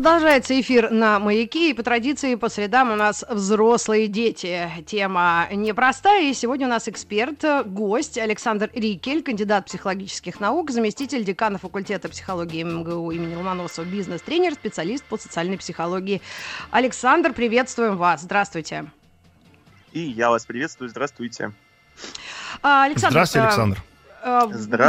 Продолжается эфир на «Маяке», и по традиции по средам у нас взрослые дети. Тема непростая, и сегодня у нас эксперт, гость Александр Рикель, кандидат психологических наук, заместитель декана факультета психологии МГУ имени Ломоносова, бизнес-тренер, специалист по социальной психологии. Александр, приветствуем вас. Здравствуйте. И я вас приветствую. Здравствуйте. А, Александр, Здравствуйте, а, Александр. Э,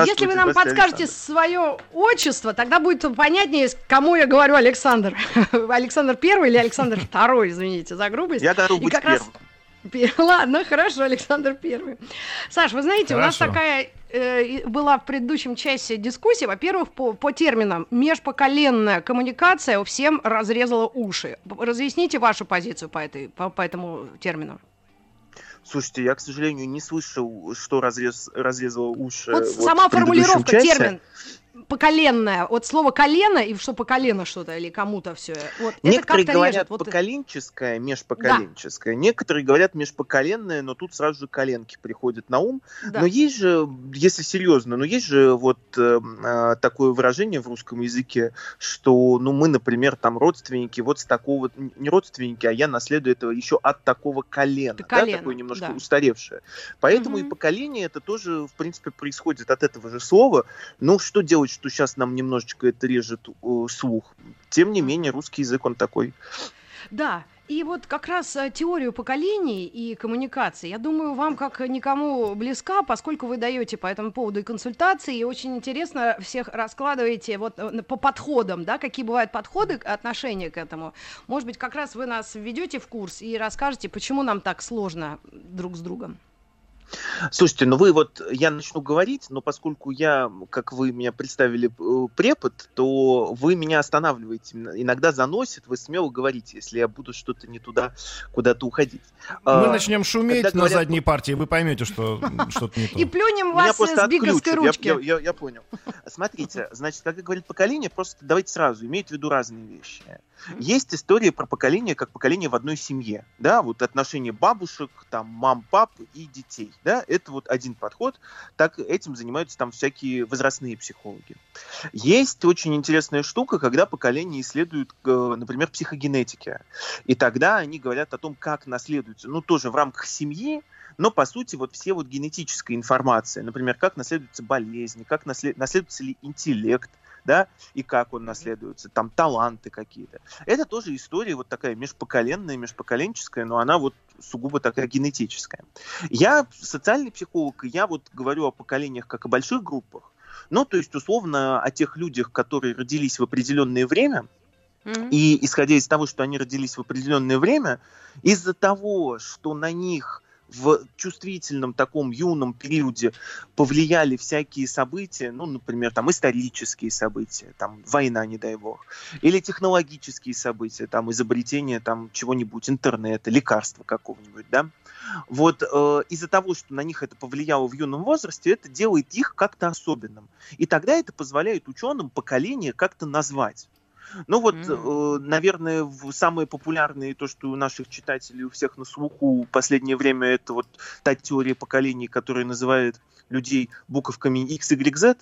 Если вы нам подскажете свое отчество, тогда будет понятнее, кому я говорю Александр. Александр Первый или Александр Второй, извините за грубость. Я готов быть раз... Ладно, хорошо, Александр Первый. Саш, вы знаете, хорошо. у нас такая э, была в предыдущем часе дискуссия, во-первых, по, по терминам межпоколенная коммуникация всем разрезала уши. Разъясните вашу позицию по, этой, по, по этому термину. Слушайте, я, к сожалению, не слышал, что разрез, разрезало уши. Вот, вот сама формулировка, часе. термин поколенное, вот слово колено и что по колено что-то или кому-то все. Вот, Некоторые это говорят вот поколенческое, межпоколенческое. Да. Некоторые говорят межпоколенное, но тут сразу же коленки приходят на ум. Да. Но есть же, если серьезно, но есть же вот э, такое выражение в русском языке, что, ну, мы, например, там родственники, вот с такого, не родственники, а я наследую этого еще от такого колена, да, колено, такое немножко да. устаревшее. Поэтому угу. и поколение это тоже, в принципе, происходит от этого же слова. Ну, что делать что сейчас нам немножечко это режет э, слух. Тем не менее, русский язык, он такой. Да, и вот как раз э, теорию поколений и коммуникации, я думаю, вам как никому близка, поскольку вы даете по этому поводу и консультации, и очень интересно всех раскладываете вот э, по подходам, да, какие бывают подходы, отношения к этому. Может быть, как раз вы нас введете в курс и расскажете, почему нам так сложно друг с другом. Слушайте, ну вы вот, я начну говорить, но поскольку я, как вы меня представили, э, препод, то вы меня останавливаете. Иногда заносит, вы смело говорите, если я буду что-то не туда, куда-то уходить. Мы а, начнем шуметь говорят... на задней партии, вы поймете, что что-то не то. И плюнем вас с биговской ручки. Я понял. Смотрите, значит, как говорит поколение, просто давайте сразу, имеет в виду разные вещи. Есть история про поколение как поколение в одной семье, да, вот отношения бабушек, там, мам, пап и детей, да, это вот один подход, так этим занимаются там всякие возрастные психологи. Есть очень интересная штука, когда поколение исследуют, э, например, психогенетики, и тогда они говорят о том, как наследуется, ну, тоже в рамках семьи, но по сути вот все вот генетическая информация, например, как наследуются болезни, как наслед... наследуется ли интеллект, да, и как он наследуется, там таланты какие-то. Это тоже история вот такая межпоколенная, межпоколенческая, но она вот сугубо такая генетическая. Я социальный психолог, и я вот говорю о поколениях как о больших группах, ну, то есть, условно, о тех людях, которые родились в определенное время, Mm-hmm. И исходя из того, что они родились в определенное время, из-за того, что на них в чувствительном таком юном периоде повлияли всякие события, ну, например, там исторические события, там война, не дай бог, или технологические события, там изобретение там чего-нибудь, интернета, лекарства какого-нибудь, да, вот э, из-за того, что на них это повлияло в юном возрасте, это делает их как-то особенным. И тогда это позволяет ученым поколение как-то назвать. Ну вот, mm-hmm. э, наверное, самые популярные, то, что у наших читателей у всех на слуху в последнее время, это вот та теория поколений, которая называет людей буковками X, Y, Z.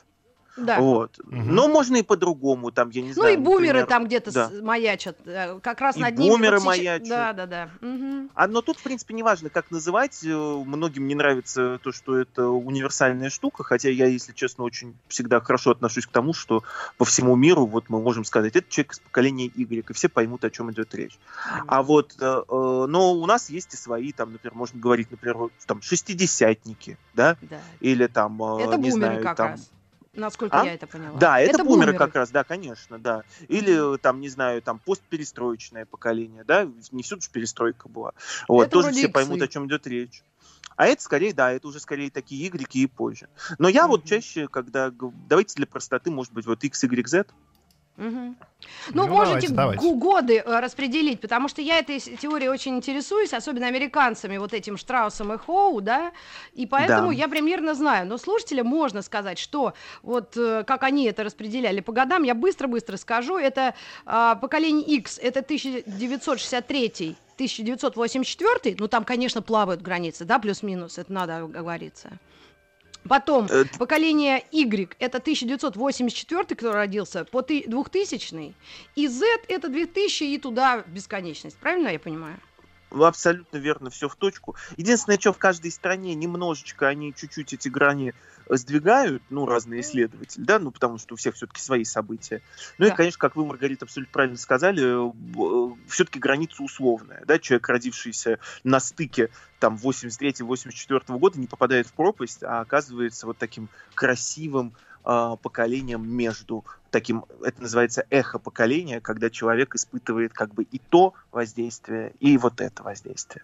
Да. Вот. Угу. Но можно и по-другому, там, я не ну, знаю. Ну и бумеры например... там где-то да. маячат, э, как раз и над ними. бумеры вот маячат. Да, да, да. Угу. А, но тут, в принципе, неважно, как называть. Э, многим не нравится то, что это универсальная штука, хотя я, если честно, очень всегда хорошо отношусь к тому, что по всему миру вот мы можем сказать, это человек из поколения Y, и все поймут, о чем идет речь. Угу. А вот, э, но у нас есть и свои, там, например, можно говорить, например, там, шестидесятники, да? да. Или там, это не знаю, как там... Раз насколько а? я это поняла. Да, это, это бумеры, бумеры как раз, да, конечно, да. Или там, не знаю, там постперестроечное поколение, да, не всюду же перестройка была. Вот, это тоже все иксы. поймут, о чем идет речь. А это скорее, да, это уже скорее такие игреки и позже. Но я mm-hmm. вот чаще, когда... Давайте для простоты, может быть, вот X, Y, Z. Угу. Ну, ну можете давайте, давайте. годы э, распределить, потому что я этой теорией очень интересуюсь, особенно американцами, вот этим Штраусом и Хоу, да, и поэтому да. я примерно знаю. Но слушателям можно сказать, что вот э, как они это распределяли по годам, я быстро-быстро скажу. Это э, поколение X, это 1963 1984, ну там, конечно, плавают границы, да, плюс-минус, это надо говориться. Потом э, поколение Y это 1984, который родился, по 2000, и Z это 2000 и туда бесконечность. Правильно я понимаю? Абсолютно верно, все в точку. Единственное, что в каждой стране немножечко они чуть-чуть эти грани сдвигают, ну, разные исследователи, да, ну, потому что у всех все-таки свои события. Ну да. и, конечно, как вы, Маргарита, абсолютно правильно сказали, все-таки граница условная, да, человек, родившийся на стыке там 83-84 года, не попадает в пропасть, а оказывается вот таким красивым э, поколением между таким, это называется эхо поколения, когда человек испытывает как бы и то воздействие, и вот это воздействие.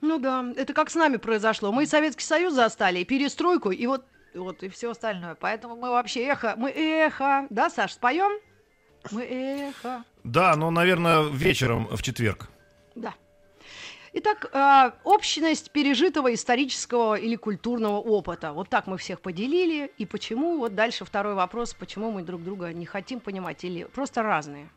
Ну да, это как с нами произошло. Мы Советский Союз застали, и перестройку, и вот, вот и все остальное. Поэтому мы вообще эхо, мы эхо. Да, Саш, споем? Мы эхо. Да, но, наверное, вечером в четверг. Итак, э, общность пережитого исторического или культурного опыта. Вот так мы всех поделили. И почему? Вот дальше второй вопрос. Почему мы друг друга не хотим понимать или просто разные?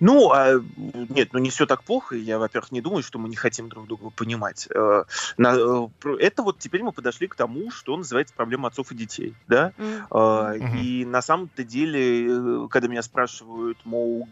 Ну, а, нет, ну не все так плохо. Я, во-первых, не думаю, что мы не хотим друг друга понимать. Э, э, это вот теперь мы подошли к тому, что называется проблема отцов и детей, да. Mm-hmm. И на самом-то деле, когда меня спрашивают, мол,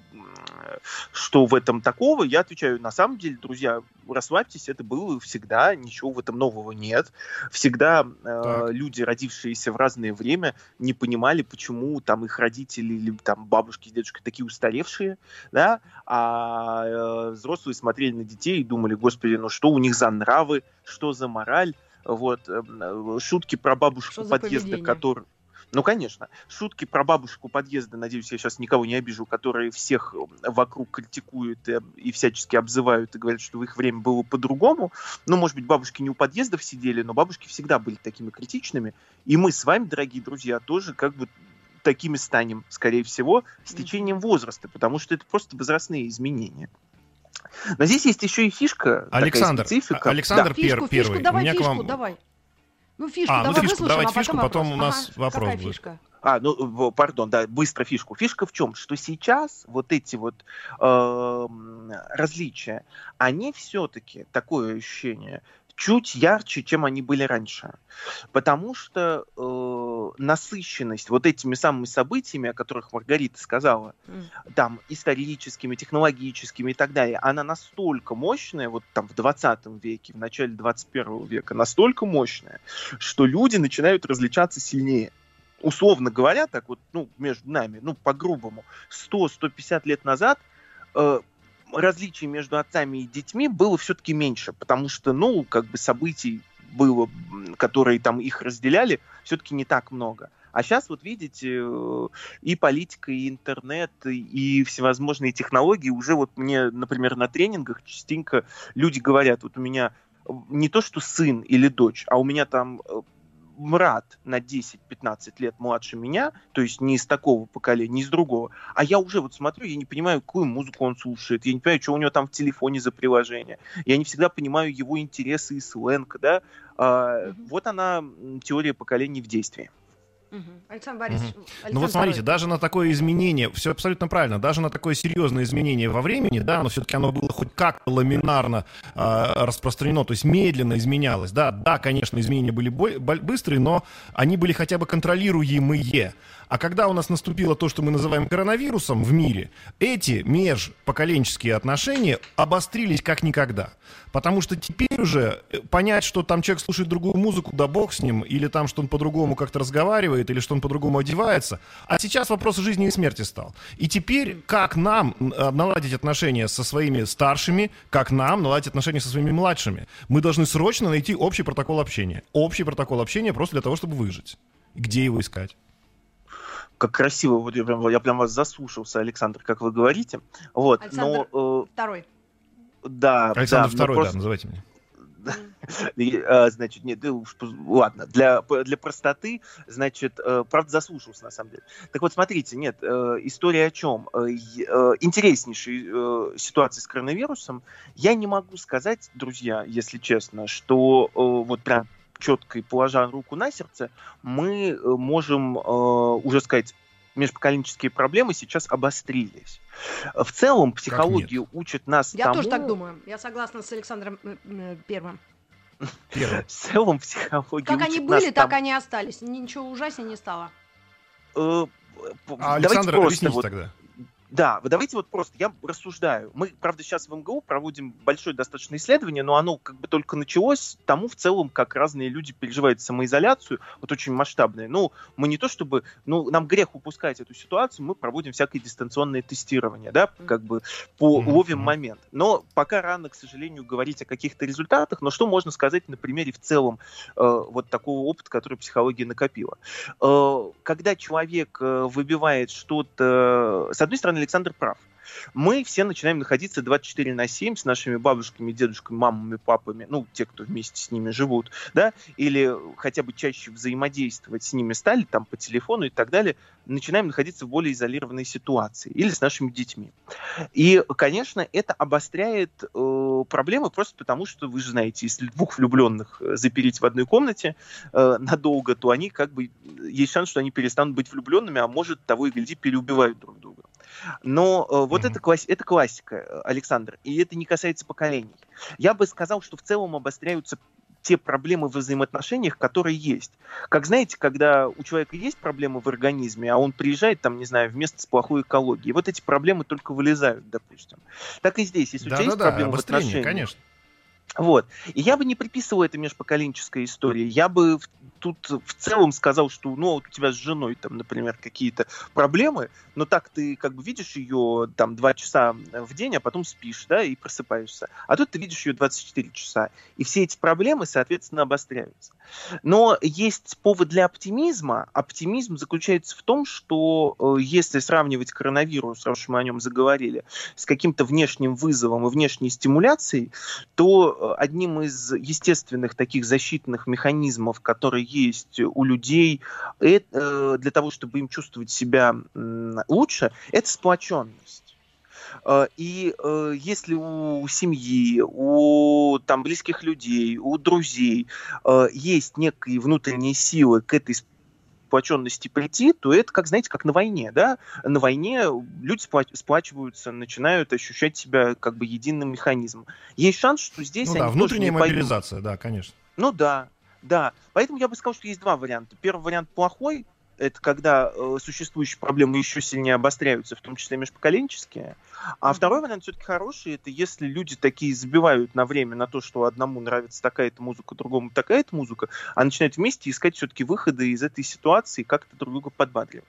что в этом такого, я отвечаю, на самом деле, друзья, расслабьтесь, это было всегда, ничего в этом нового нет. Всегда э, люди, родившиеся в разное время, не понимали, почему там их родители или там бабушки с дедушкой такие устаревшие, да, а э, взрослые смотрели на детей и думали, господи, ну что у них за нравы, что за мораль, вот, эм, э, шутки про бабушку подъезда, который ну, конечно. Шутки про бабушку подъезда, надеюсь, я сейчас никого не обижу, которые всех вокруг критикуют и, и всячески обзывают и говорят, что в их время было по-другому. Ну, может быть, бабушки не у подъездов сидели, но бабушки всегда были такими критичными. И мы с вами, дорогие друзья, тоже как бы такими станем, скорее всего, с течением возраста, потому что это просто возрастные изменения. Но здесь есть еще и фишка. Александр, специфика. Александр да. фишку, первый. Фишку, давай, У меня фишку, к вам... давай. Ну, фишку, а, давай ну, фишку, давайте а фишку, потом, потом у нас ага, вопрос какая будет. Фишка? А, ну, пардон, да, быстро фишку. Фишка в чем? Что сейчас вот эти вот э, различия, они все-таки, такое ощущение, чуть ярче, чем они были раньше. Потому что э, насыщенность вот этими самыми событиями, о которых Маргарита сказала, mm. там историческими, технологическими и так далее, она настолько мощная, вот там в 20 веке, в начале 21 века, настолько мощная, что люди начинают различаться сильнее условно говоря, так вот, ну, между нами, ну, по-грубому, 100-150 лет назад э, различий между отцами и детьми было все-таки меньше, потому что, ну, как бы событий было, которые там их разделяли, все-таки не так много. А сейчас вот видите, э, и политика, и интернет, и всевозможные технологии уже вот мне, например, на тренингах частенько люди говорят, вот у меня не то что сын или дочь, а у меня там э, брат на 10-15 лет младше меня, то есть не из такого поколения, не из другого, а я уже вот смотрю, я не понимаю, какую музыку он слушает, я не понимаю, что у него там в телефоне за приложение, я не всегда понимаю его интересы и сленг, да, а, вот она, теория поколений в действии. Александр Борисович. Угу. Александр ну вот смотрите, даже на такое изменение, все абсолютно правильно, даже на такое серьезное изменение во времени, да, но все-таки оно было хоть как-то ламинарно э, распространено, то есть медленно изменялось, да, да, конечно, изменения были быстрые, но они были хотя бы контролируемые. А когда у нас наступило то, что мы называем коронавирусом в мире, эти межпоколенческие отношения обострились как никогда. Потому что теперь уже э, понять, что там человек слушает другую музыку, да бог с ним, или там, что он по-другому как-то разговаривает, или что он по-другому одевается. А сейчас вопрос жизни и смерти стал. И теперь как нам наладить отношения со своими старшими, как нам наладить отношения со своими младшими? Мы должны срочно найти общий протокол общения. Общий протокол общения просто для того, чтобы выжить. Где его искать? как красиво, вот я прям, я прям вас заслушался, Александр, как вы говорите. Вот, Александр но, э, второй. Да, Александр да, второй, просто, да, называйте меня. А, значит, нет, ладно, для, для простоты, значит, э, правда, заслушался, на самом деле. Так вот, смотрите, нет, э, история о чем? Э, интереснейшая ситуация с коронавирусом. Я не могу сказать, друзья, если честно, что вот прям четко и положа руку на сердце, мы можем уже сказать, межпоколенческие проблемы сейчас обострились. В целом психология учит нас Я тому... тоже так думаю. Я согласна с Александром э, э, Первым. Первым. В целом психология Как они были, так они остались. Ничего ужаснее не стало. Э, а Александр, объясните тогда. Да, давайте вот просто, я рассуждаю. Мы, правда, сейчас в МГУ проводим большое достаточно исследование, но оно как бы только началось тому в целом, как разные люди переживают самоизоляцию, вот очень масштабное. Ну, мы не то чтобы, ну, нам грех упускать эту ситуацию, мы проводим всякое дистанционное тестирование, да, как бы по mm-hmm. ловим момент. Но пока рано, к сожалению, говорить о каких-то результатах, но что можно сказать на примере в целом э, вот такого опыта, который психология накопила. Э, когда человек э, выбивает что-то, с одной стороны, Александр прав. Мы все начинаем находиться 24 на 7 с нашими бабушками, дедушками, мамами, папами, ну, те, кто вместе с ними живут, да, или хотя бы чаще взаимодействовать с ними стали, там, по телефону и так далее, начинаем находиться в более изолированной ситуации или с нашими детьми. И, конечно, это обостряет э, проблемы просто потому, что, вы же знаете, если двух влюбленных э, запереть в одной комнате э, надолго, то они как бы, есть шанс, что они перестанут быть влюбленными, а может, того и гляди, переубивают друг друга. Но э, вот mm-hmm. это, класс, это классика, Александр, и это не касается поколений. Я бы сказал, что в целом обостряются те проблемы в взаимоотношениях, которые есть. Как знаете, когда у человека есть проблемы в организме, а он приезжает там, не знаю, в место с плохой экологией, вот эти проблемы только вылезают, допустим. Так и здесь, если да, у тебя да, есть да, проблемы в отношениях, конечно. Вот. И я бы не приписывал это межпоколенческой истории. Я бы тут в целом сказал, что ну, вот у тебя с женой там, например, какие-то проблемы, но так ты как бы видишь ее там два часа в день, а потом спишь, да, и просыпаешься. А тут ты видишь ее 24 часа. И все эти проблемы, соответственно, обостряются. Но есть повод для оптимизма. Оптимизм заключается в том, что э, если сравнивать коронавирус, раз уж мы о нем заговорили, с каким-то внешним вызовом и внешней стимуляцией, то одним из естественных таких защитных механизмов, которые есть у людей это, для того, чтобы им чувствовать себя лучше, это сплоченность. Э, и э, если у семьи, у там, близких людей, у друзей э, есть некие внутренние силы к этой сплоченности прийти, то это, как знаете, как на войне, да? На войне люди сплачиваются, начинают ощущать себя как бы единым механизмом. Есть шанс, что здесь ну, да, внутренняя мобилизация, пойдут. да, конечно. Ну да, да, поэтому я бы сказал, что есть два варианта. Первый вариант плохой, это когда э, существующие проблемы еще сильнее обостряются, в том числе межпоколенческие. А второй вариант все-таки хороший, это если люди такие забивают на время на то, что одному нравится такая-то музыка, другому такая-то музыка, а начинают вместе искать все-таки выходы из этой ситуации, как-то друг друга подбадривать.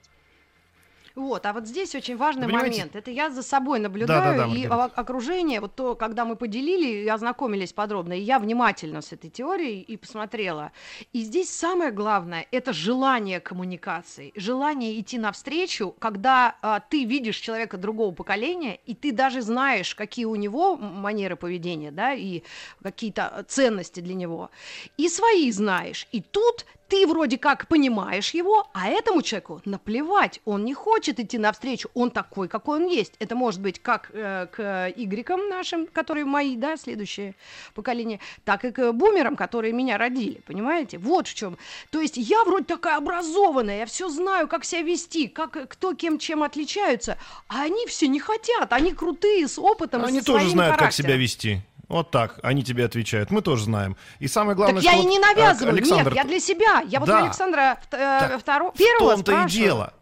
Вот, а вот здесь очень важный момент. Это я за собой наблюдаю, да, да, да, и Маргарита. окружение, вот то, когда мы поделили и ознакомились подробно, и я внимательно с этой теорией и посмотрела. И здесь самое главное – это желание коммуникации, желание идти навстречу, когда а, ты видишь человека другого поколения, и ты даже знаешь, какие у него манеры поведения, да, и какие-то ценности для него, и свои знаешь. И тут ты вроде как понимаешь его, а этому человеку наплевать, он не хочет идти навстречу, он такой, какой он есть. Это может быть как э, к игрекам нашим, которые мои, да, следующее поколение, так и к бумерам, которые меня родили, понимаете? Вот в чем. То есть я вроде такая образованная, я все знаю, как себя вести, как кто кем чем отличаются, а они все не хотят, они крутые, с опытом, Они тоже знают, характером. как себя вести. Вот так, они тебе отвечают. Мы тоже знаем. И самое главное, так что... я и не навязываю. Александр... Нет, я для себя. Я вот да. у Александра э, второго, первого В том-то и дело.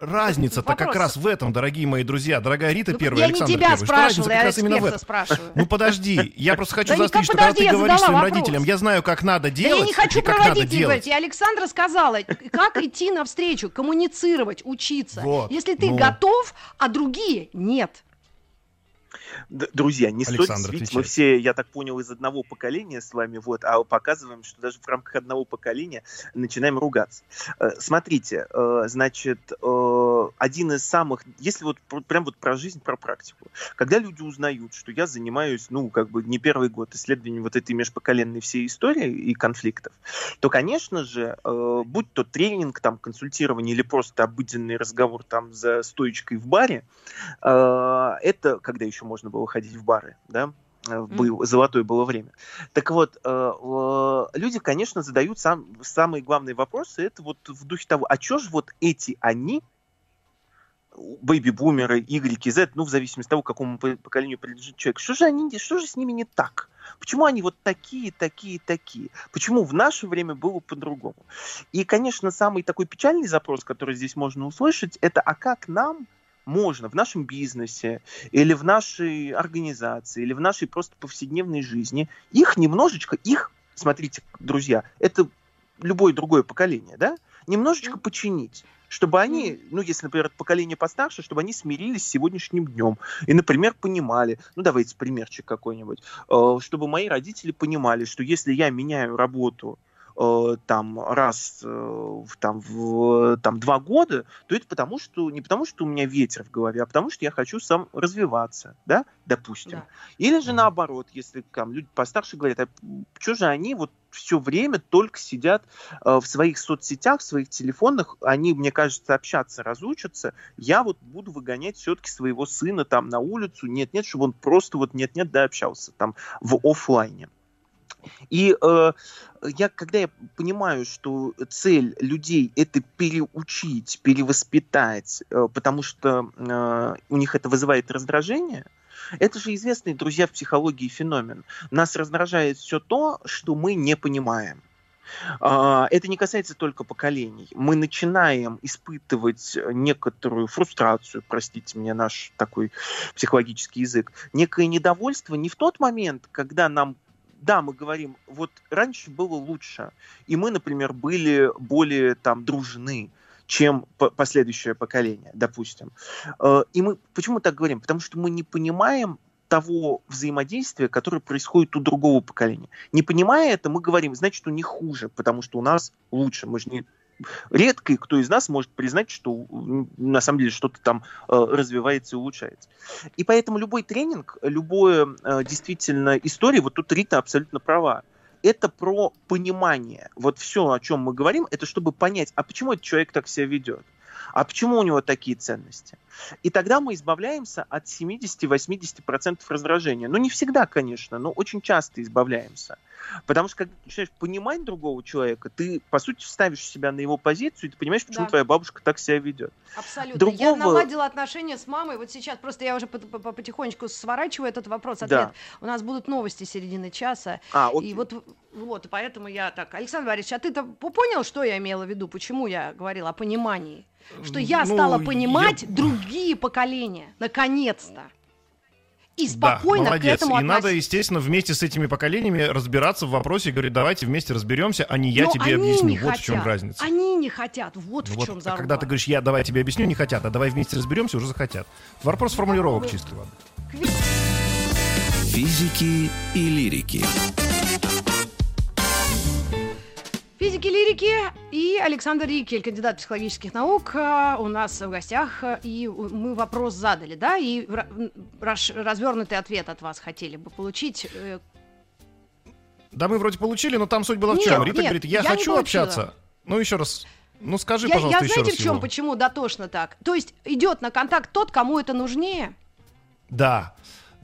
Разница-то как раз в этом, дорогие мои друзья. Дорогая Рита ну, первая, Александр не тебя первый. Спрашивала, я раз именно в этом. спрашиваю. Ну подожди, я просто хочу заострить, что когда ты говоришь своим родителям, я знаю, как надо делать. я не хочу про родителей говорить. Я Александра сказала, как идти навстречу, коммуницировать, учиться. Если ты готов, а другие нет. Друзья, не Александр, стоит мы все, я так понял, из одного поколения с вами, вот, а показываем, что даже в рамках одного поколения начинаем ругаться. Э, смотрите, э, значит, э, один из самых, если вот прям вот про жизнь, про практику, когда люди узнают, что я занимаюсь, ну, как бы не первый год исследованием вот этой межпоколенной всей истории и конфликтов, то, конечно же, будь то тренинг, там, консультирование или просто обыденный разговор там за стоечкой в баре, это, когда еще можно было ходить в бары, да, э, был, золотое было время. Так вот, э, люди, конечно, задают сам, самые главные вопросы, это вот в духе того, а что же вот эти они, бэйби-бумеры, Y, Z, ну, в зависимости от того, к какому поколению принадлежит человек, что же, они, что же с ними не так? Почему они вот такие, такие, такие? Почему в наше время было по-другому? И, конечно, самый такой печальный запрос, который здесь можно услышать, это а как нам можно в нашем бизнесе или в нашей организации или в нашей просто повседневной жизни. Их немножечко, их, смотрите, друзья, это любое другое поколение, да, немножечко починить чтобы они, ну, если, например, поколение постарше, чтобы они смирились с сегодняшним днем и, например, понимали, ну, давайте примерчик какой-нибудь, э, чтобы мои родители понимали, что если я меняю работу Э, там раз э, там, в там, два года, то это потому, что не потому, что у меня ветер в голове, а потому, что я хочу сам развиваться, да, допустим. Да. Или же наоборот, если там люди постарше говорят, а что же они вот все время только сидят э, в своих соцсетях, в своих телефонах, они, мне кажется, общаться разучатся, я вот буду выгонять все-таки своего сына там на улицу, нет-нет, чтобы он просто вот нет-нет, да, общался там в офлайне. И э, я, когда я понимаю, что цель людей это переучить, перевоспитать, э, потому что э, у них это вызывает раздражение, это же известный, друзья, в психологии феномен. Нас раздражает все то, что мы не понимаем. А, это не касается только поколений. Мы начинаем испытывать некоторую фрустрацию, простите мне наш такой психологический язык, некое недовольство не в тот момент, когда нам да, мы говорим, вот раньше было лучше, и мы, например, были более там дружны, чем последующее поколение, допустим. Э, и мы почему так говорим? Потому что мы не понимаем того взаимодействия, которое происходит у другого поколения. Не понимая это, мы говорим, значит, у них хуже, потому что у нас лучше. Мы же не редко кто из нас может признать, что на самом деле что-то там э, развивается и улучшается. И поэтому любой тренинг, любое э, действительно история, вот тут Рита абсолютно права, это про понимание. Вот все, о чем мы говорим, это чтобы понять, а почему этот человек так себя ведет. А почему у него такие ценности? И тогда мы избавляемся от 70-80% раздражения. Ну, не всегда, конечно, но очень часто избавляемся. Потому что, когда ты начинаешь понимать другого человека, ты, по сути, ставишь себя на его позицию, и ты понимаешь, почему да. твоя бабушка так себя ведет. Абсолютно. Другого... Я наладила отношения с мамой. Вот сейчас просто я уже потихонечку сворачиваю этот вопрос, ответ. Да. У нас будут новости середины часа. А, окей. И вот, вот, поэтому я так... Александр Борисович, а ты-то понял, что я имела в виду? Почему я говорила о понимании? Что я ну, стала понимать я... другие поколения. Наконец-то и спокойно да, молодец. к этому И надо, естественно, вместе с этими поколениями разбираться в вопросе и говорить, давайте вместе разберемся, а не я Но тебе объясню. Вот хотят. в чем разница. Они не хотят, вот ну в вот, чем заруба. А когда ты говоришь, я давай тебе объясню, не хотят, а давай вместе разберемся, уже захотят. Вопрос формулировок чистый, ладно. Физики и лирики. Физики, лирики и Александр Рикель, кандидат психологических наук, э, у нас в гостях. И мы вопрос задали, да, и развернутый ответ от вас хотели бы получить. Э. Да, мы вроде получили, но там суть была в чем? Рита нет, говорит, я, я хочу общаться. Ну, еще раз. Ну, скажи, я, пожалуйста, я, еще знаете, в чем, его. почему дотошно так? То есть идет на контакт тот, кому это нужнее? Да.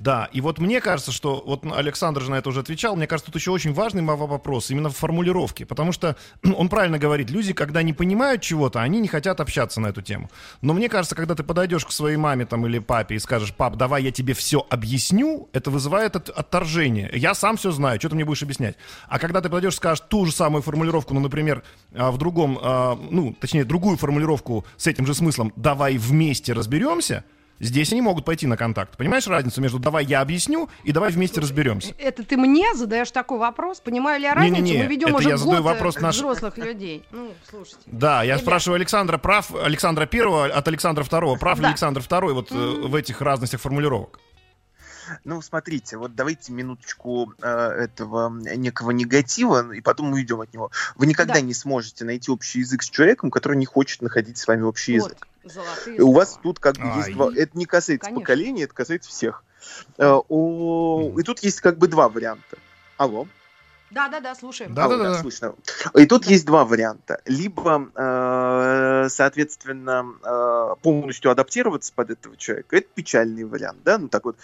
Да, и вот мне кажется, что, вот Александр же на это уже отвечал, мне кажется, тут еще очень важный вопрос именно в формулировке, потому что он правильно говорит, люди, когда не понимают чего-то, они не хотят общаться на эту тему. Но мне кажется, когда ты подойдешь к своей маме там или папе и скажешь, пап, давай я тебе все объясню, это вызывает от, отторжение. Я сам все знаю, что ты мне будешь объяснять. А когда ты подойдешь и скажешь ту же самую формулировку, ну, например, а, в другом, а, ну, точнее, другую формулировку с этим же смыслом, давай вместе разберемся, Здесь они могут пойти на контакт. Понимаешь разницу между «давай я объясню» и «давай вместе разберемся»? Это ты мне задаешь такой вопрос? Понимаю ли я разницу? Не, не, не. Мы ведем это уже я задаю вопрос наш... взрослых людей. Ну, слушайте. Да, я Ребят. спрашиваю Александра, прав Александра Первого от Александра Второго. Прав да. ли Александр Второй вот mm-hmm. в этих разностях формулировок? Ну, смотрите, вот давайте минуточку э, этого некого негатива, и потом уйдем от него. Вы никогда да. не сможете найти общий язык с человеком, который не хочет находить с вами общий вот. язык. Золотые У вас тут как бы есть два... Это не касается Конечно. поколения, это касается всех. Э, о... И тут есть как бы два варианта. Алло. Да, да, да, слушаем. Да, да, да, слышно. И тут да. есть два варианта. Либо, э, соответственно, э, полностью адаптироваться под этого человека. Это печальный вариант, да, ну так вот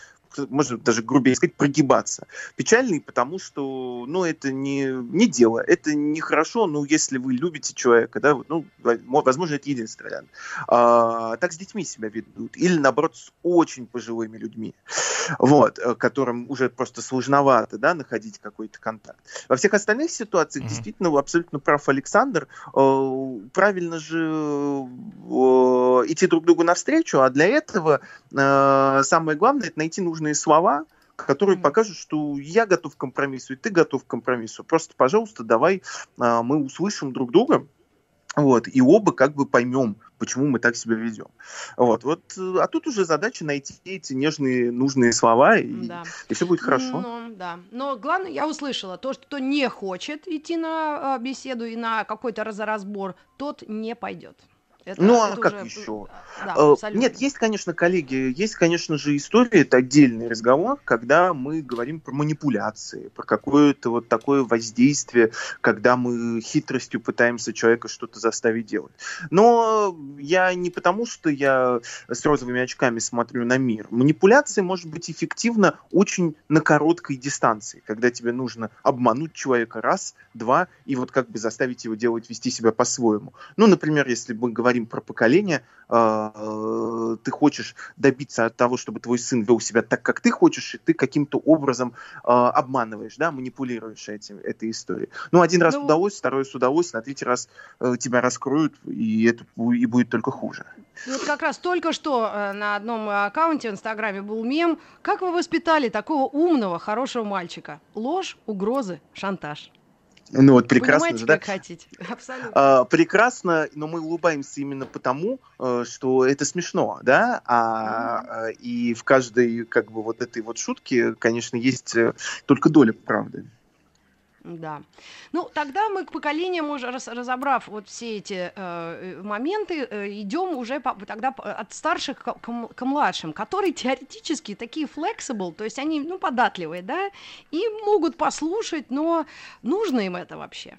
можно даже грубее сказать, прогибаться. Печальный, потому что, ну, это не, не дело, это нехорошо, ну, если вы любите человека, да, ну, возможно, это единственный вариант. А, так с детьми себя ведут. Или, наоборот, с очень пожилыми людьми, вот, э, которым уже просто сложновато, да, находить какой-то контакт. Во всех остальных ситуациях, mm-hmm. действительно, абсолютно прав Александр, э, правильно же э, идти друг другу навстречу, а для этого самое главное, это найти нужные слова, которые покажут, что я готов к компромиссу, и ты готов к компромиссу. Просто, пожалуйста, давай мы услышим друг друга, вот, и оба как бы поймем, почему мы так себя ведем. Вот, вот, а тут уже задача найти эти нежные, нужные слова, и, да. и все будет хорошо. Ну, да. Но главное, я услышала, то, что не хочет идти на а, беседу и на какой-то разоразбор, тот не пойдет. Это, ну, а как уже... еще? Да, э, Нет, есть, конечно, коллеги, есть, конечно же, история, это отдельный разговор, когда мы говорим про манипуляции, про какое-то вот такое воздействие, когда мы хитростью пытаемся человека что-то заставить делать. Но я не потому, что я с розовыми очками смотрю на мир. Манипуляция может быть эффективна очень на короткой дистанции, когда тебе нужно обмануть человека раз, два, и вот как бы заставить его делать, вести себя по-своему. Ну, например, если мы говорим говорим про поколение, э, ты хочешь добиться от того, чтобы твой сын вел себя так, как ты хочешь, и ты каким-то образом э, обманываешь, да, манипулируешь этим, этой историей. Ну, один раз ну, удалось, второй с удовольствием, на третий раз э, тебя раскроют, и это и будет только хуже. Вот как раз только что на одном аккаунте в Инстаграме был мем. Как вы воспитали такого умного, хорошего мальчика? Ложь, угрозы, шантаж. Ну вот прекрасно Понимаете, же, да? Как хотите. Абсолютно. А, прекрасно, но мы улыбаемся именно потому, э, что это смешно, да, а, mm-hmm. и в каждой как бы вот этой вот шутке, конечно, есть э, только доля правды. Да. Ну, тогда мы к поколениям, уже раз, разобрав вот все эти э, моменты, э, идем уже по, тогда от старших к, к, к младшим, которые теоретически такие flexible, то есть они, ну, податливые, да, и могут послушать, но нужно им это вообще?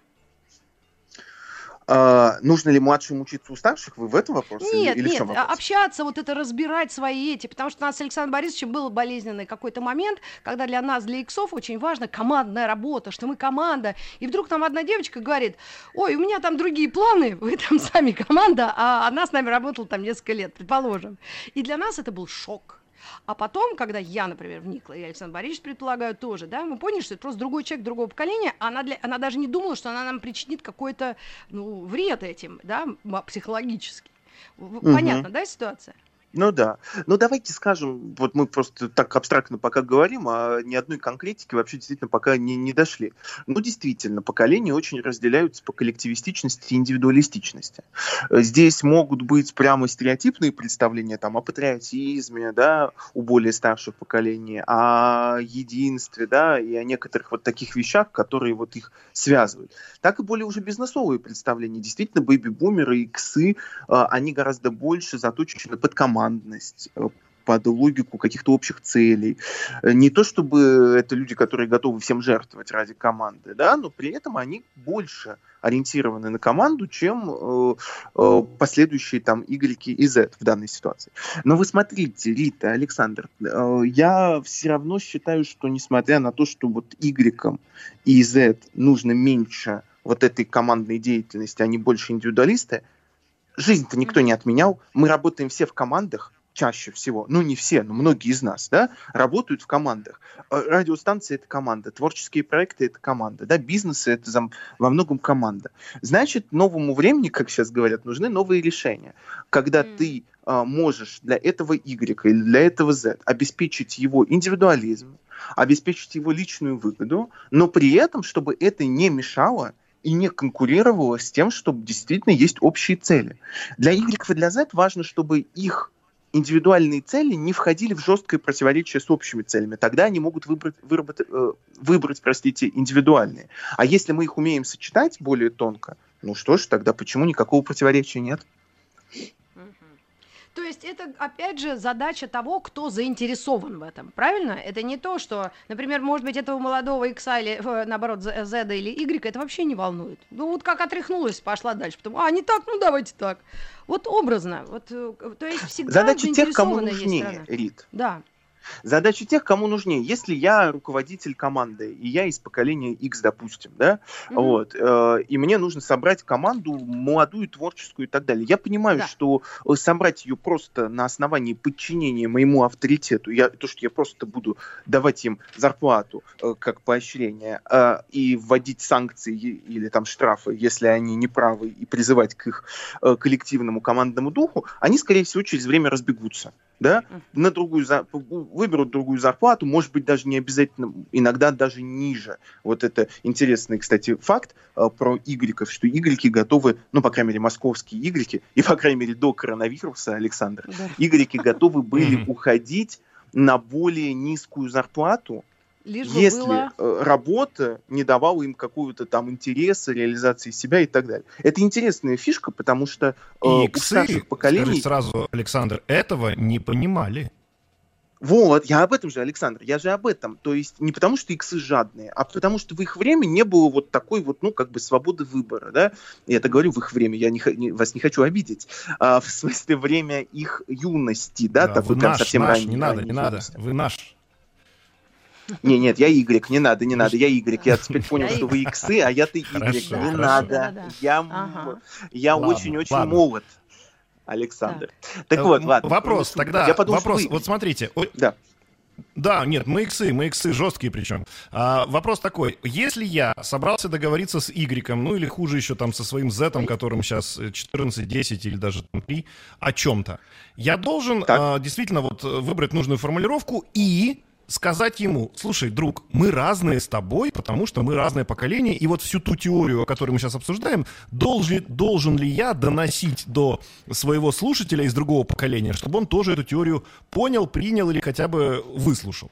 А, нужно ли младшим учиться у старших? Вы в этом вопросе? Нет, или, или нет, вопрос? общаться, вот это разбирать свои эти, потому что у нас с Александром Борисовичем был болезненный какой-то момент, когда для нас, для иксов, очень важна командная работа, что мы команда, и вдруг там одна девочка говорит, ой, у меня там другие планы, вы там сами команда, а она с нами работала там несколько лет, предположим. И для нас это был шок а потом, когда я, например, вникла, и Александр Борисович, предполагаю, тоже, да, мы поняли, что это просто другой человек другого поколения, она, для, она даже не думала, что она нам причинит какой-то, ну, вред этим, да, психологический. Понятно, угу. да, ситуация? Ну да. Ну давайте скажем, вот мы просто так абстрактно пока говорим, а ни одной конкретики вообще действительно пока не, не дошли. Ну действительно, поколения очень разделяются по коллективистичности и индивидуалистичности. Здесь могут быть прямо стереотипные представления там, о патриотизме, да, у более старших поколений, о единстве, да, и о некоторых вот таких вещах, которые вот их связывают. Так и более уже бизнесовые представления. Действительно, бэйби-бумеры и иксы, а, они гораздо больше заточены под команду командность, э, под логику каких-то общих целей. Э, не то чтобы это люди, которые готовы всем жертвовать ради команды, да, но при этом они больше ориентированы на команду, чем э, э, последующие там Y и Z в данной ситуации. Но вы смотрите, Рита, Александр, э, я все равно считаю, что несмотря на то, что вот Y и Z нужно меньше вот этой командной деятельности, они больше индивидуалисты, Жизнь-то никто не отменял. Мы работаем все в командах, чаще всего, ну не все, но многие из нас, да, работают в командах. Э, радиостанции это команда, творческие проекты это команда, да, бизнесы это во многом команда. Значит, новому времени, как сейчас говорят, нужны новые решения. Когда mm. ты а, можешь для этого Y или для этого Z обеспечить его индивидуализм, обеспечить его личную выгоду, но при этом, чтобы это не мешало и не конкурировало с тем, чтобы действительно есть общие цели. Для Y и для Z важно, чтобы их индивидуальные цели не входили в жесткое противоречие с общими целями. Тогда они могут выбрать, выработать, э, выбрать простите, индивидуальные. А если мы их умеем сочетать более тонко, ну что ж, тогда почему никакого противоречия нет? То есть это, опять же, задача того, кто заинтересован в этом, правильно? Это не то, что, например, может быть, этого молодого X или, э, наоборот, Z или Y, это вообще не волнует. Ну, вот как отряхнулась, пошла дальше. Потом, а, не так, ну, давайте так. Вот образно. Вот, э, то есть всегда Задача тех, кому нужнее, Рит. Да. Задача тех, кому нужнее. Если я руководитель команды, и я из поколения X, допустим, да, mm-hmm. вот, э, и мне нужно собрать команду молодую, творческую и так далее. Я понимаю, да. что э, собрать ее просто на основании подчинения моему авторитету, я, то, что я просто буду давать им зарплату э, как поощрение э, и вводить санкции или там штрафы, если они неправы, и призывать к их э, коллективному командному духу, они, скорее всего, через время разбегутся да, на другую, выберут другую зарплату, может быть, даже не обязательно, иногда даже ниже. Вот это интересный, кстати, факт э, про игреков, что игреки готовы, ну, по крайней мере, московские игреки, и, по крайней мере, до коронавируса, Александр, да. игреки готовы были уходить на более низкую зарплату, Лишь если было... Э, работа не давала им какого-то там интереса, реализации себя и так далее. Это интересная фишка, потому что э, и у старших поколений... сразу, Александр, этого не понимали. Вот, я об этом же, Александр, я же об этом. То есть не потому, что иксы жадные, а потому, что в их время не было вот такой вот, ну, как бы свободы выбора, да. Я это говорю в их время, я не, не, вас не хочу обидеть. А, в смысле, время их юности, да, да такой прям наш, совсем наш, ранний. Не надо, не надо, вы наш. Не, нет, я Y, не надо, не надо, я Y. Я теперь понял, что вы иксы, а я-то Y. Не надо. Я, я очень-очень молод. Александр. Так вот, ладно. Вопрос тогда. Я подумал, вопрос. Вот смотрите. Да. Да, нет, мы иксы, мы иксы жесткие причем. А, вопрос такой, если я собрался договориться с Y, ну или хуже еще там со своим Z, которым сейчас 14, 10 или даже 3, о чем-то, я должен а, действительно вот выбрать нужную формулировку и сказать ему, слушай, друг, мы разные с тобой, потому что мы разное поколение, и вот всю ту теорию, о которой мы сейчас обсуждаем, должен, должен ли я доносить до своего слушателя из другого поколения, чтобы он тоже эту теорию понял, принял или хотя бы выслушал?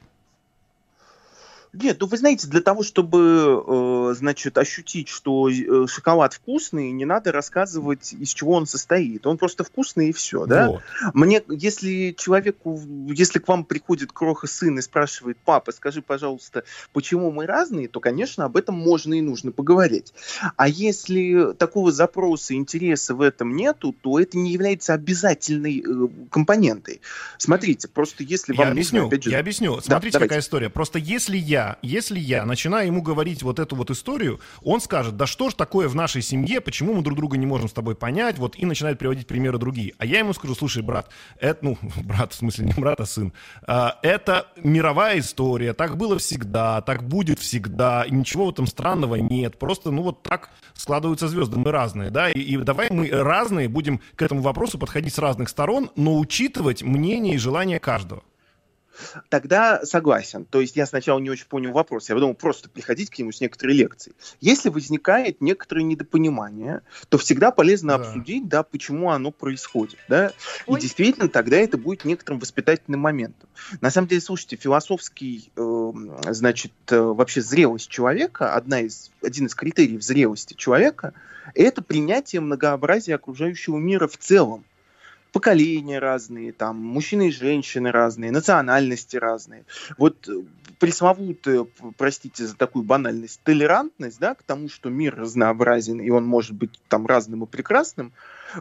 Нет, ну вы знаете, для того, чтобы, э, значит, ощутить, что э, шоколад вкусный, не надо рассказывать, из чего он состоит. Он просто вкусный и все, да? Вот. Мне, если человеку, если к вам приходит кроха сын и спрашивает, папа, скажи, пожалуйста, почему мы разные, то, конечно, об этом можно и нужно поговорить. А если такого запроса, интереса в этом нету, то это не является обязательной э, компонентой. Смотрите, просто если вам... Я объясню, нужно, опять же... я объясню. Смотрите, да, какая история. Просто если я я, если я начинаю ему говорить вот эту вот историю, он скажет, да что ж такое в нашей семье, почему мы друг друга не можем с тобой понять, вот, и начинает приводить примеры другие. А я ему скажу, слушай, брат, это, ну, брат, в смысле не брат, а сын, а, это мировая история, так было всегда, так будет всегда, и ничего в этом странного нет, просто, ну, вот так складываются звезды, мы разные, да, и, и давай мы разные будем к этому вопросу подходить с разных сторон, но учитывать мнение и желание каждого тогда согласен. То есть я сначала не очень понял вопрос, я подумал просто приходить к нему с некоторой лекцией. Если возникает некоторое недопонимание, то всегда полезно да. обсудить, да, почему оно происходит, да, Ой. и действительно тогда это будет некоторым воспитательным моментом. На самом деле, слушайте, философский, э, значит, э, вообще зрелость человека, одна из, один из критериев зрелости человека, это принятие многообразия окружающего мира в целом поколения разные, там, мужчины и женщины разные, национальности разные. Вот э, пресловутая, простите за такую банальность, толерантность, да, к тому, что мир разнообразен, и он может быть там разным и прекрасным,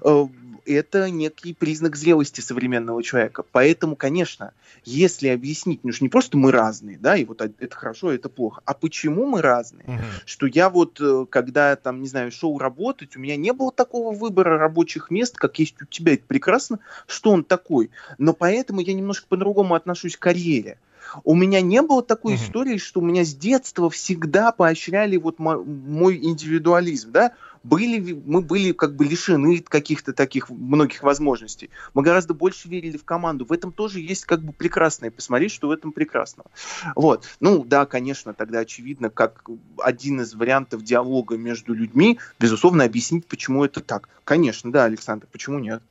э, это некий признак зрелости современного человека. Поэтому, конечно, если объяснить, ну что не просто мы разные, да, и вот это хорошо, это плохо, а почему мы разные, угу. что я вот, э, когда там, не знаю, шел работать, у меня не было такого выбора рабочих мест, как есть у тебя, это прекрасно, что он такой, но поэтому я немножко по-другому отношусь к карьере. У меня не было такой mm истории, что у меня с детства всегда поощряли вот мой, индивидуализм, да, были, мы были как бы лишены каких-то таких многих возможностей. Мы гораздо больше верили в команду. В этом тоже есть как бы прекрасное. Посмотреть, что в этом прекрасного. Вот. Ну, да, конечно, тогда очевидно, как один из вариантов диалога между людьми, безусловно, объяснить, почему это так. Конечно, да, Александр, почему нет?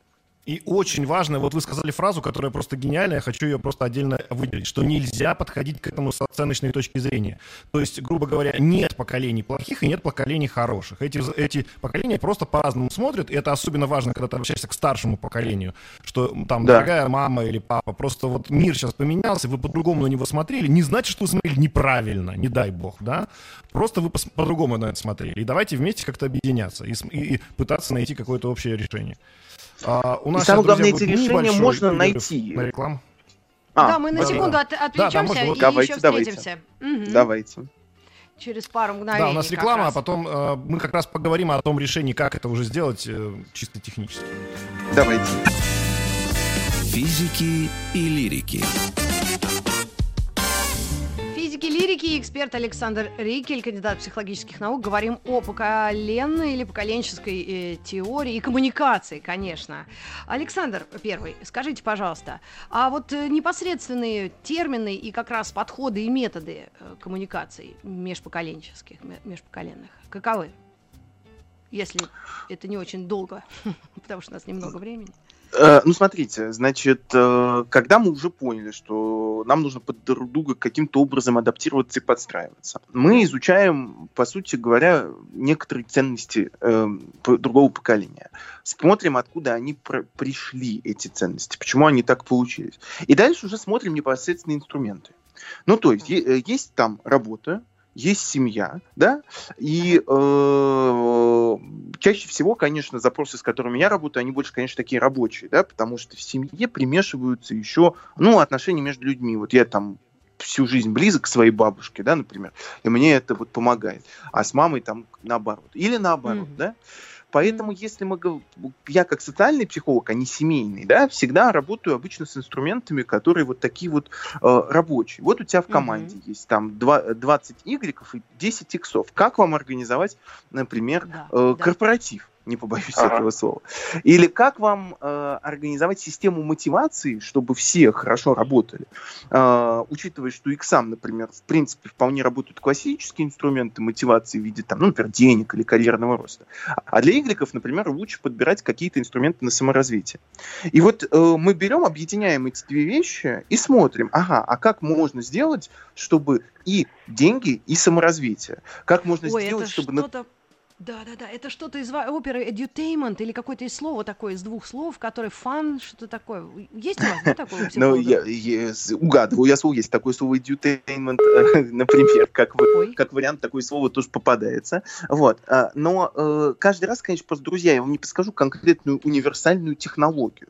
И очень важно, вот вы сказали фразу, которая просто гениальная, я хочу ее просто отдельно выделить, что нельзя подходить к этому с оценочной точки зрения. То есть, грубо говоря, нет поколений плохих и нет поколений хороших. Эти, эти поколения просто по-разному смотрят, и это особенно важно, когда ты обращаешься к старшему поколению, что там да. дорогая мама или папа, просто вот мир сейчас поменялся, вы по-другому на него смотрели, не значит, что вы смотрели неправильно, не дай бог, да? Просто вы по-другому на это смотрели. И давайте вместе как-то объединяться и, и, и пытаться найти какое-то общее решение. А, у нас, и самое главное, эти решения можно найти. На рекламу. А, да, мы на секунду от, отвлечемся да, да, и давайте, еще встретимся. Давайте. Угу. давайте. Через пару мгновений. Да, у нас реклама, а потом э, мы как раз поговорим о том решении, как это уже сделать э, чисто технически. Давайте. Физики и лирики и эксперт Александр Рикель, кандидат психологических наук. Говорим о поколенной или поколенческой э, теории и коммуникации, конечно. Александр, первый, скажите, пожалуйста, а вот э, непосредственные термины и как раз подходы и методы э, коммуникаций межпоколенческих, межпоколенных, каковы? Если это не очень долго, потому что у нас немного времени. Э, ну, смотрите, значит, э, когда мы уже поняли, что нам нужно под друг друга каким-то образом адаптироваться и подстраиваться, мы изучаем, по сути говоря, некоторые ценности э, другого поколения. Смотрим, откуда они пришли, эти ценности, почему они так получились. И дальше уже смотрим непосредственно инструменты. Ну, то есть, есть там работа, есть семья, да, и э, чаще всего, конечно, запросы, с которыми я работаю, они больше, конечно, такие рабочие, да, потому что в семье примешиваются еще, ну, отношения между людьми. Вот я там всю жизнь близок к своей бабушке, да, например, и мне это вот помогает, а с мамой там наоборот. Или наоборот, mm-hmm. да. Поэтому, если мы я как социальный психолог, а не семейный, да, всегда работаю обычно с инструментами, которые вот такие вот э, рабочие. Вот у тебя в команде mm-hmm. есть там 2, 20 Y и 10 иксов. Как вам организовать, например, да, э, да. корпоратив? Не побоюсь ага. этого слова. Или как вам э, организовать систему мотивации, чтобы все хорошо работали, э, учитывая, что иксам, например, в принципе, вполне работают классические инструменты мотивации в виде, там, ну, например, денег или карьерного роста. А для игреков, например, лучше подбирать какие-то инструменты на саморазвитие. И вот э, мы берем, объединяем эти две вещи и смотрим, ага, а как можно сделать, чтобы и деньги, и саморазвитие? Как можно Ой, сделать, это чтобы... Что-то да, да, да. Это что-то из оперы edutainment или какое-то из слова такое, из двух слов, который фан, что-то такое. Есть у вас да, такое Ну, я, я угадываю, я слово есть такое слово edutainment, например, как, как вариант, такое слово тоже попадается. Вот. А, но э, каждый раз, конечно, просто, друзья, я вам не подскажу конкретную универсальную технологию.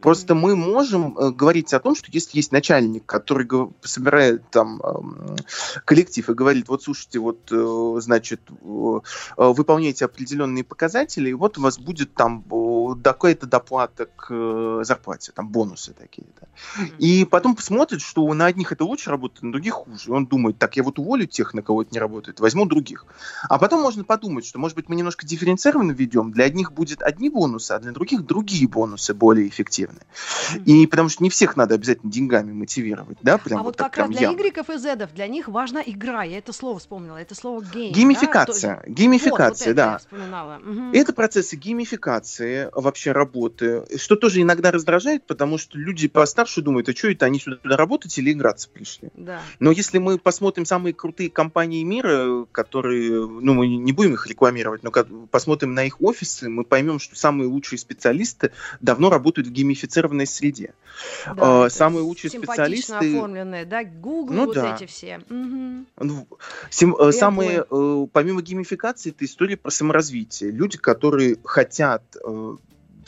Просто mm-hmm. мы можем э, говорить о том, что если есть начальник, который собирает там э, коллектив и говорит, вот слушайте, вот, э, значит, э, вы выполняете определенные показатели, и вот у вас будет там какая-то доплата к э, зарплате, там бонусы такие. Да. И потом посмотрит, что на одних это лучше работает, на других хуже. И он думает, так, я вот уволю тех, на кого это не работает, возьму других. А потом можно подумать, что, может быть, мы немножко дифференцированно ведем, для одних будет одни бонусы, а для других другие бонусы более эффективны. И потому что не всех надо обязательно деньгами мотивировать, да, прям А вот, вот как раз для. Y и Z, для них важна игра, я это слово вспомнила, это слово game. Геймификация, да? геймификация геймификация, да. Угу. Это процессы геймификации вообще работы, что тоже иногда раздражает, потому что люди постарше думают, а что это, они сюда работать или играться пришли? Да. Но если мы посмотрим самые крутые компании мира, которые, ну, мы не будем их рекламировать, но посмотрим на их офисы, мы поймем, что самые лучшие специалисты давно работают в геймифицированной среде. Да, а, самые лучшие специалисты... оформленные, да, Google, ну, вот да. эти все. Угу. Сим... Самые, э, помимо геймификации, это история про саморазвитие. Люди, которые хотят э,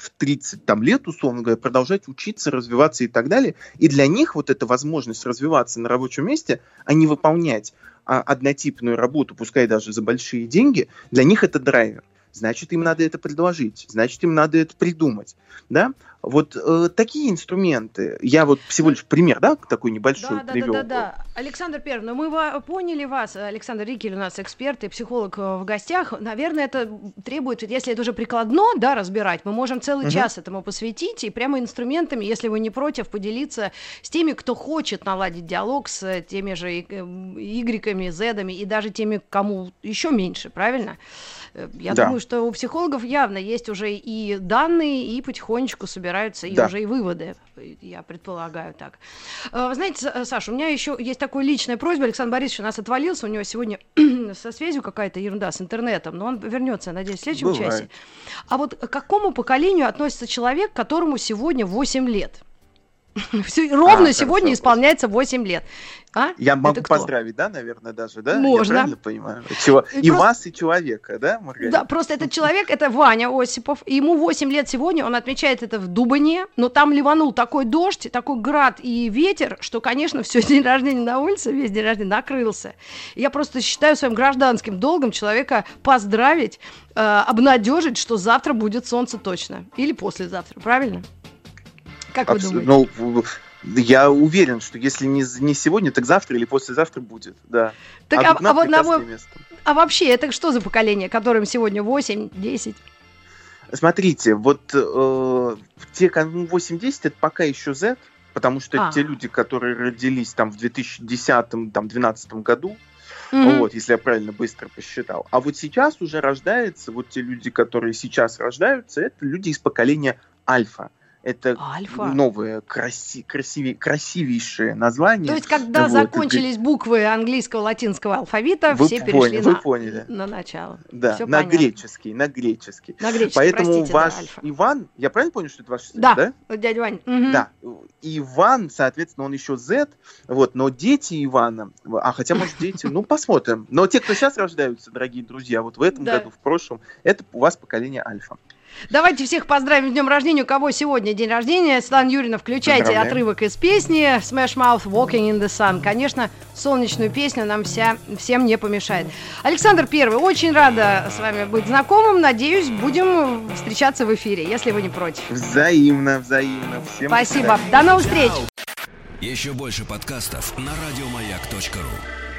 в 30 там, лет, условно говоря, продолжать учиться, развиваться и так далее. И для них вот эта возможность развиваться на рабочем месте, а не выполнять а, однотипную работу, пускай даже за большие деньги, для них это драйвер. Значит, им надо это предложить, значит, им надо это придумать. Да? Вот э, такие инструменты, я вот всего лишь пример, да, такой небольшой да, привел. Да, да, да, да. Александр Первый, ну мы поняли вас, Александр Рикель у нас эксперт и психолог э, в гостях. Наверное, это требует, если это уже прикладно, да, разбирать, мы можем целый угу. час этому посвятить и прямо инструментами, если вы не против, поделиться с теми, кто хочет наладить диалог с теми же э, игреками, зедами и даже теми, кому еще меньше, правильно? Э, я да. думаю, что у психологов явно есть уже и данные, и потихонечку собираются и да. уже и выводы, я предполагаю так. Э, вы знаете, Саша, у меня еще есть такая личная просьба. Александр Борисович у нас отвалился, у него сегодня со связью какая-то ерунда с интернетом, но он вернется, надеюсь, в следующем Бывает. часе. А вот к какому поколению относится человек, которому сегодня 8 лет? Ровно а, сегодня хорошо. исполняется 8 лет. А? Я могу поздравить, да, наверное, даже, да? Можно. Я правильно понимаю? Чего? И, и просто... вас, и человека, да, Маргарита? Да, просто этот человек, это Ваня Осипов, ему 8 лет сегодня, он отмечает это в Дубане, но там ливанул такой дождь, такой град и ветер, что, конечно, все день рождения на улице, весь день рождения накрылся. Я просто считаю своим гражданским долгом человека поздравить, э, обнадежить, что завтра будет солнце точно. Или послезавтра, правильно? Как Абс... вы думаете? Ну, я уверен, что если не, не сегодня, так завтра или послезавтра будет, да. Так, а, а, вот на мой... место. а вообще, это что за поколение, которым сегодня 8-10? Смотрите, вот э, те, кому 8-10, это пока еще Z, потому что а. это те люди, которые родились там в 2010-2012 году, Mm-hmm. Вот, если я правильно быстро посчитал. А вот сейчас уже рождается, вот те люди, которые сейчас рождаются, это люди из поколения альфа. Это Альфа. новое, краси, красивее, красивейшее название. То есть, когда вот, закончились и... буквы английского, латинского алфавита, вы все поняли, перешли вы на, поняли. на начало. Да, все на понятно. греческий, на греческий. На греческий, Поэтому простите, ваш да, Альфа. Иван, я правильно понял, что это ваш сын, да? Да, дядя Вань. Угу. Да, Иван, соответственно, он еще Z, вот, но дети Ивана, а хотя, может, дети, ну, посмотрим. Но те, кто сейчас рождаются, дорогие друзья, вот в этом году, в прошлом, это у вас поколение Альфа. Давайте всех поздравим с днем рождения. У кого сегодня день рождения? Светлана Юрьевна, включайте отрывок из песни Smash Mouth Walking in the Sun. Конечно, солнечную песню нам вся, всем не помешает. Александр Первый, очень рада с вами быть знакомым. Надеюсь, будем встречаться в эфире, если вы не против. Взаимно, взаимно. Всем Спасибо. До новых встреч. Еще больше подкастов на радиомаяк.ру